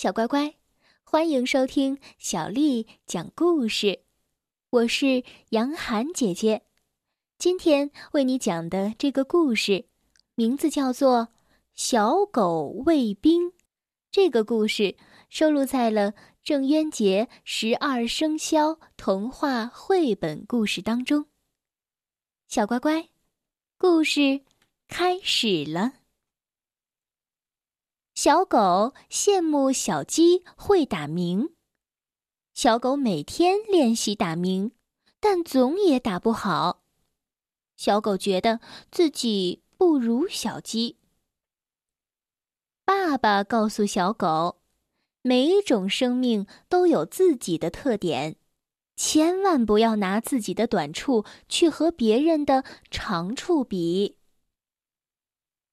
小乖乖，欢迎收听小丽讲故事。我是杨涵姐姐，今天为你讲的这个故事，名字叫做《小狗卫兵》。这个故事收录在了郑渊洁《十二生肖童话绘本故事》当中。小乖乖，故事开始了。小狗羡慕小鸡会打鸣。小狗每天练习打鸣，但总也打不好。小狗觉得自己不如小鸡。爸爸告诉小狗，每一种生命都有自己的特点，千万不要拿自己的短处去和别人的长处比。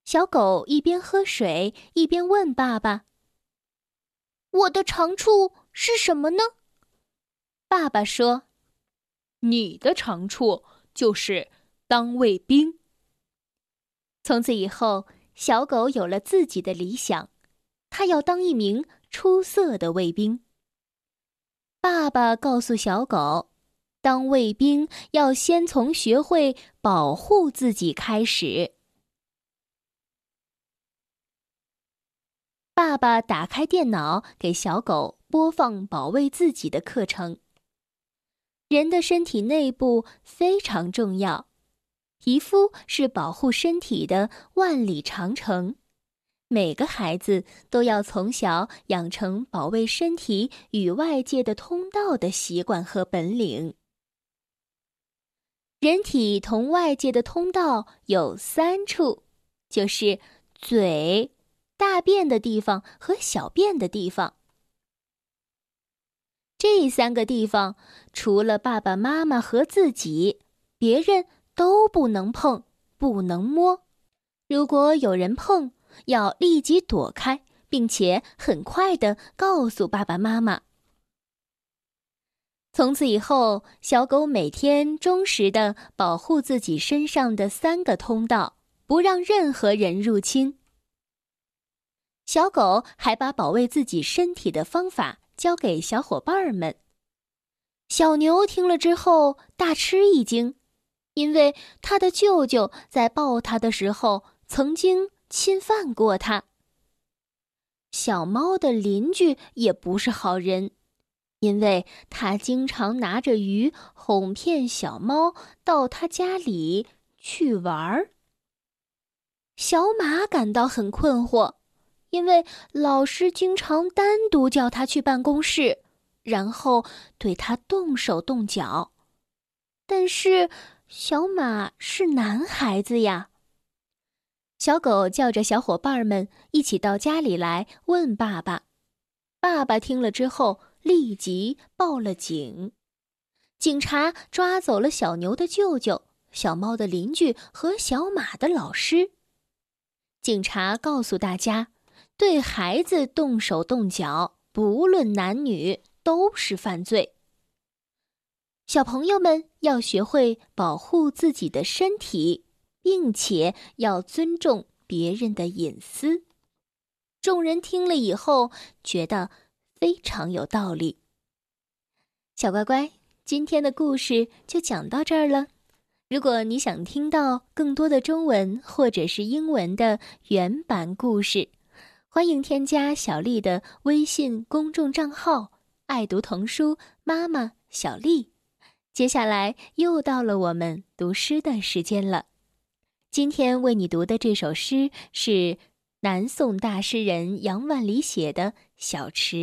小狗一边喝水一边问爸爸：“我的长处是什么呢？”爸爸说：“你的长处就是当卫兵。”从此以后，小狗有了自己的理想，它要当一名出色的卫兵。爸爸告诉小狗，当卫兵要先从学会保护自己开始。爸爸打开电脑，给小狗播放保卫自己的课程。人的身体内部非常重要，皮肤是保护身体的万里长城。每个孩子都要从小养成保卫身体与外界的通道的习惯和本领。人体同外界的通道有三处，就是嘴。大便的地方和小便的地方，这三个地方除了爸爸妈妈和自己，别人都不能碰，不能摸。如果有人碰，要立即躲开，并且很快的告诉爸爸妈妈。从此以后，小狗每天忠实的保护自己身上的三个通道，不让任何人入侵。小狗还把保卫自己身体的方法教给小伙伴们。小牛听了之后大吃一惊，因为他的舅舅在抱他的时候曾经侵犯过他。小猫的邻居也不是好人，因为他经常拿着鱼哄骗小猫到他家里去玩儿。小马感到很困惑。因为老师经常单独叫他去办公室，然后对他动手动脚。但是小马是男孩子呀。小狗叫着小伙伴们一起到家里来问爸爸。爸爸听了之后立即报了警。警察抓走了小牛的舅舅、小猫的邻居和小马的老师。警察告诉大家。对孩子动手动脚，不论男女，都是犯罪。小朋友们要学会保护自己的身体，并且要尊重别人的隐私。众人听了以后，觉得非常有道理。小乖乖，今天的故事就讲到这儿了。如果你想听到更多的中文或者是英文的原版故事，欢迎添加小丽的微信公众账号“爱读童书妈妈小丽”。接下来又到了我们读诗的时间了。今天为你读的这首诗是南宋大诗人杨万里写的《小池》。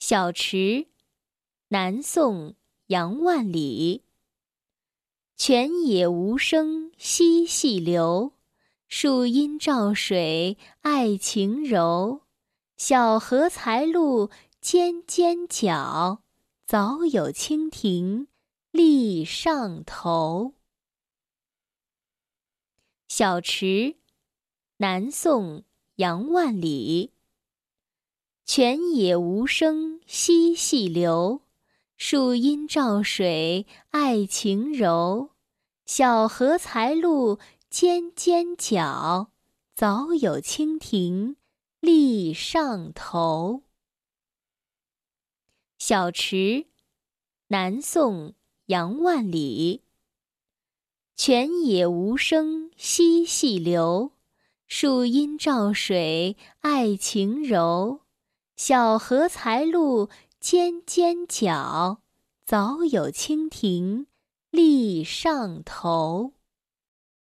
小池，南宋杨万里。泉眼无声惜细流。树阴照水，爱晴柔。小荷才露尖尖角，早有蜻蜓立上头。小池，南宋杨万里。泉眼无声惜细流，树阴照水爱晴柔。小荷才露。尖尖角，早有蜻蜓立上头。小池，南宋杨万里。泉眼无声惜细流，树阴照水爱晴柔。小荷才露尖尖角，早有蜻蜓立上头。